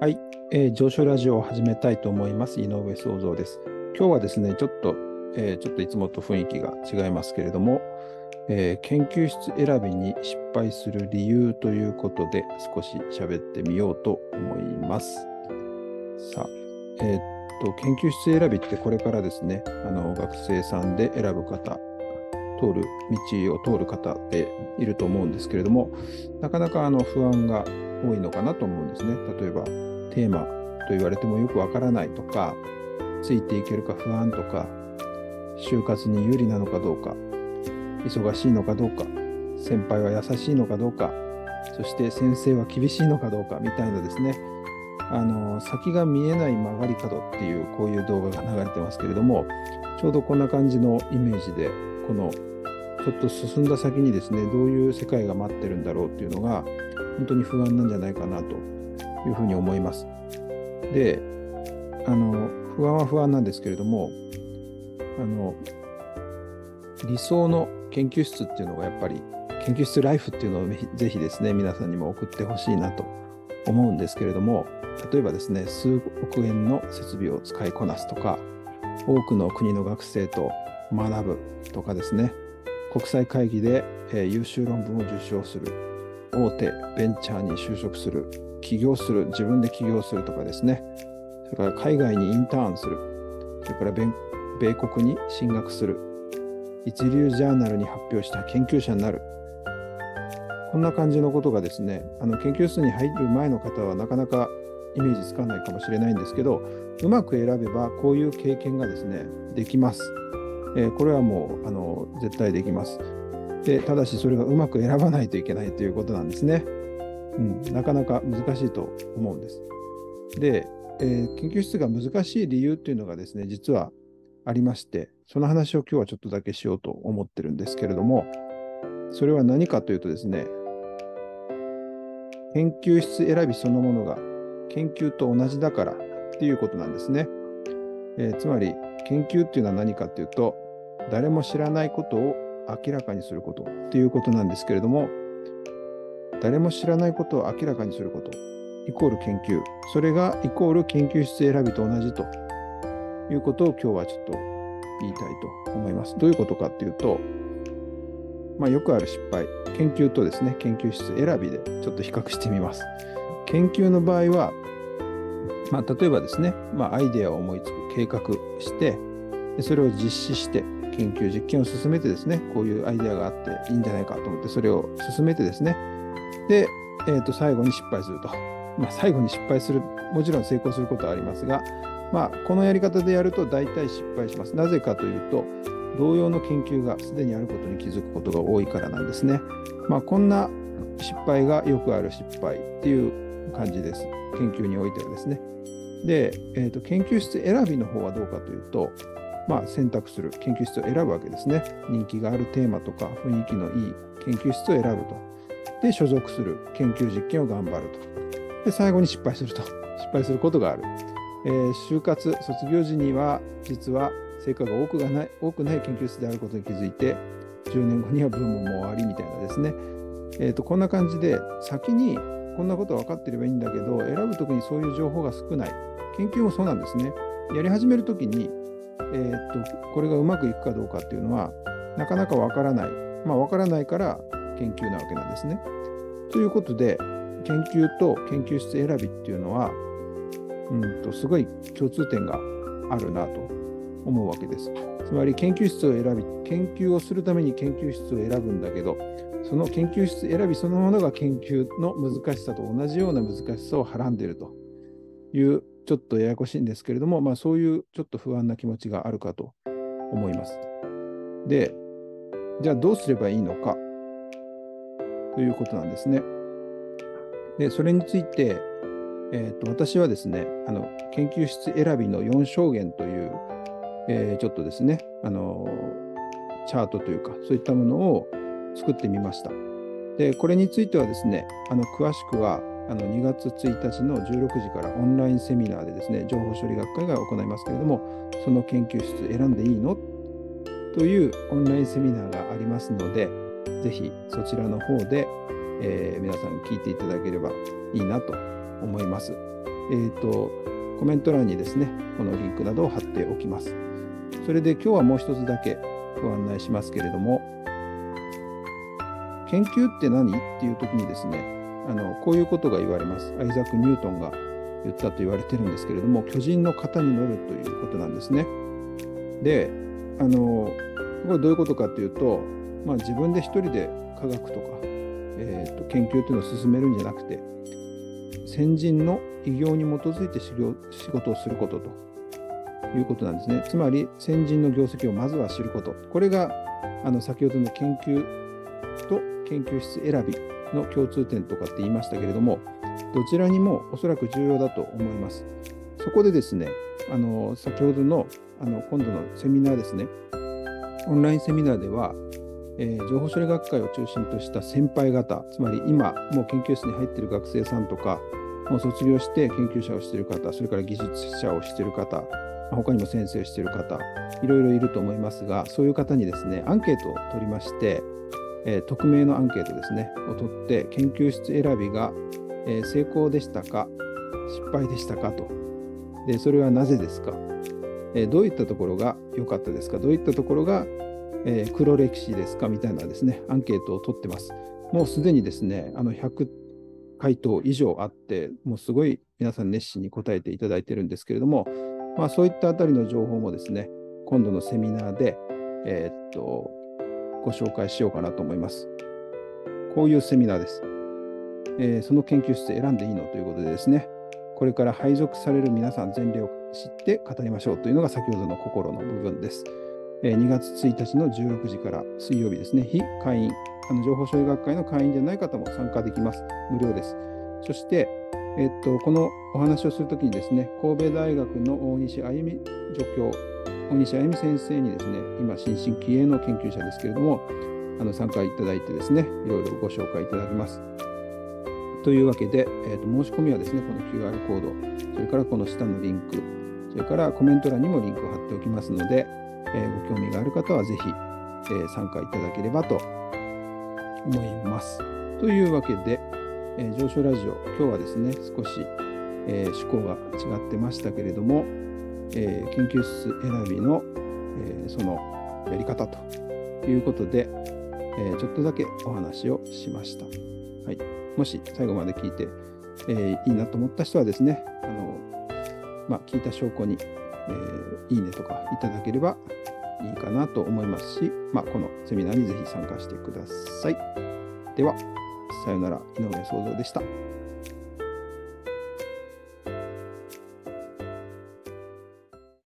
はい、えー、上昇ラジオを始めたいと思います。井上創造です。今日はですね、ちょっと、えー、ちょっといつもと雰囲気が違いますけれども、えー、研究室選びに失敗する理由ということで少し喋ってみようと思います。さあ、えー、っと、研究室選びってこれからですね、あの学生さんで選ぶ方、通る道を通る方でいると思うんですけれども、なかなかあの不安が多いのかなと思うんですね。例えば、テーマと言われてもよくわからないとか、ついていけるか不安とか、就活に有利なのかどうか、忙しいのかどうか、先輩は優しいのかどうか、そして先生は厳しいのかどうかみたいなですね、あの先が見えない曲がり角っていうこういう動画が流れてますけれども、ちょうどこんな感じのイメージで、このちょっと進んだ先にですね、どういう世界が待ってるんだろうっていうのが、本当に不安なんじゃないかなというふうに思います。で、あの、不安は不安なんですけれども、あの、理想の研究室っていうのがやっぱり、研究室ライフっていうのをぜひですね、皆さんにも送ってほしいなと思うんですけれども、例えばですね、数億円の設備を使いこなすとか、多くの国の学生と学ぶとかですね、国際会議で、えー、優秀論文を受賞する、大手ベンチャーに就職する、起業する、自分で起業するとかですね、それから海外にインターンする、それから米国に進学する、一流ジャーナルに発表した研究者になる、こんな感じのことがですね、あの研究室に入る前の方はなかなかイメージつかないかもしれないんですけど、うまく選べばこういう経験がですね、できます。えー、これはもうあの絶対できます。でただしそれがうまく選ばないといけないということなんですね。うん、なかなか難しいと思うんです。で、えー、研究室が難しい理由っていうのがですね、実はありまして、その話を今日はちょっとだけしようと思ってるんですけれども、それは何かというとですね、研究室選びそのものが研究と同じだからっていうことなんですね。えー、つまり、研究っていうのは何かというと、誰も知らないことを明らかにすることっていうことなんですけれども、誰も知らないことを明らかにすること、イコール研究。それがイコール研究室選びと同じということを今日はちょっと言いたいと思います。どういうことかっていうと、まあ、よくある失敗、研究とですね、研究室選びでちょっと比較してみます。研究の場合は、まあ、例えばですね、まあ、アイデアを思いつく、計画して、それを実施して、研究実験を進めてですね、こういうアイデアがあっていいんじゃないかと思って、それを進めてですね、で、えー、と最後に失敗すると。まあ、最後に失敗する、もちろん成功することはありますが、まあ、このやり方でやると大体失敗します。なぜかというと、同様の研究がすでにあることに気づくことが多いからなんですね。まあ、こんな失敗がよくある失敗っていう感じです。研究においてはですね。で、えーと、研究室選びの方はどうかというと、まあ、選択する研究室を選ぶわけですね。人気があるテーマとか雰囲気のいい研究室を選ぶと。で、所属する研究実験を頑張ると。で、最後に失敗すると。失敗することがある。えー、就活、卒業時には、実は成果が多くがない多くない研究室であることに気づいて、10年後にはブームも終わりみたいなですね。えーと、こんな感じで、先にこんなこと分かってればいいんだけど、選ぶときにそういう情報が少ない。研究もそうなんですね。やり始めるときに、えーと、これがうまくいくかどうかっていうのは、なかなか分からない。まあ、分からないから、研究なわけなんですね。ということで、研究と研究室選びっていうのは、うんと、すごい共通点があるなと思うわけです。つまり研究室を選び、研究をするために研究室を選ぶんだけど、その研究室選びそのものが研究の難しさと同じような難しさをはらんでいるという、ちょっとややこしいんですけれども、まあ、そういうちょっと不安な気持ちがあるかと思います。で、じゃあどうすればいいのかということなんですね。で、それについて、えーと、私はですね、あの研究室選びの4証言という、えー、ちょっとですね、あのチャートというか、そういったものを作ってみました。で、これについてはですね、あの詳しくはあの2月1日の16時からオンラインセミナーでですね、情報処理学会が行いますけれども、その研究室選んでいいの？というオンラインセミナーがありますので、ぜひそちらの方で、えー、皆さん聞いていただければいいなと思います。えっ、ー、と、コメント欄にですね、このリンクなどを貼っておきます。それで今日はもう一つだけご案内しますけれども、研究って何？っていう時にですね、あのこういうことが言われます。アイザック・ニュートンが言ったと言われてるんですけれども、巨人の型に乗るということなんですね。で、あのこれどういうことかというと、まあ、自分で一人で科学とか、えーと、研究というのを進めるんじゃなくて、先人の偉業に基づいて仕事をすることということなんですね。つまり、先人の業績をまずは知ること。これがあの先ほどの研究と研究室選びの共通点とかって言いましたけれども、どちらにもおそらく重要だと思います。そこでですね、あの先ほどのあの今度のセミナーですね、オンラインセミナーでは、えー、情報処理学会を中心とした先輩方、つまり今、もう研究室に入っている学生さんとか、もう卒業して研究者をしている方、それから技術者をしている方、他にも先生をしている方、いろいろいると思いますが、そういう方にですね、アンケートを取りまして、えー、匿名のアンケートですね、を取って、研究室選びが、えー、成功でしたか、失敗でしたかと。で、それはなぜですか、えー、どういったところが良かったですかどういったところが、え黒歴史ですかみたいなですね、アンケートを取ってます。もうすでにですね、あの100回答以上あって、もうすごい皆さん熱心に答えていただいてるんですけれども、まあ、そういったあたりの情報もですね、今度のセミナーで、えー、っと、ご紹介しようかなと思います。こういうセミナーです。えー、その研究室選んでいいのということでですね、これから配属される皆さん全例を知って語りましょうというのが先ほどの心の部分です。えー、2月1日の16時から水曜日ですね、非会員、あの情報処理学会の会員じゃない方も参加できます。無料です。そして、えっと、このお話をするときにですね、神戸大学の大西あゆみ助教、大西あゆみ先生にですね、今、新進気鋭の研究者ですけれども、あの参加いただいてですね、いろいろご紹介いただきます。というわけで、えーと、申し込みはですね、この QR コード、それからこの下のリンク、それからコメント欄にもリンクを貼っておきますので、えー、ご興味がある方はぜひ、えー、参加いただければと思います。というわけで、えー、上昇ラジオ、今日はですね、少し、えー、趣向が違ってましたけれども、えー、研究室選びの、えー、そのやり方ということで、え、ちょっとだけお話をしました。はい、もし最後まで聞いて、えー、いいなと思った人はですね、あのまあ、聞いた証拠に、え、いいねとかいただければいいかなと思いますし、まあ、このセミナーにぜひ参加してください。では、さよなら、井上創造でした。